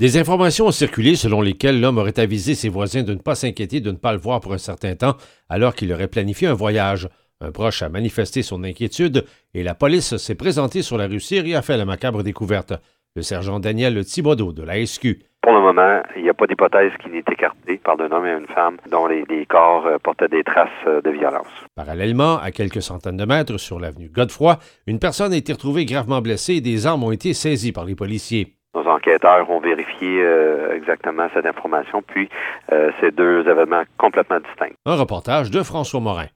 Des informations ont circulé selon lesquelles l'homme aurait avisé ses voisins de ne pas s'inquiéter de ne pas le voir pour un certain temps alors qu'il aurait planifié un voyage. Un proche a manifesté son inquiétude et la police s'est présentée sur la rue Cyr et a fait la macabre découverte. Le sergent Daniel Thibodeau de la SQ. Pour le moment, il n'y a pas d'hypothèse qui n'est écartée par un homme et une femme dont les, corps euh, portaient des traces euh, de violence. Parallèlement, à quelques centaines de mètres sur l'avenue Godefroy, une personne a été retrouvée gravement blessée et des armes ont été saisies par les policiers. Nos enquêteurs ont vérifié euh, exactement cette information, puis c'est deux événements complètement distincts. Un reportage de François Morin.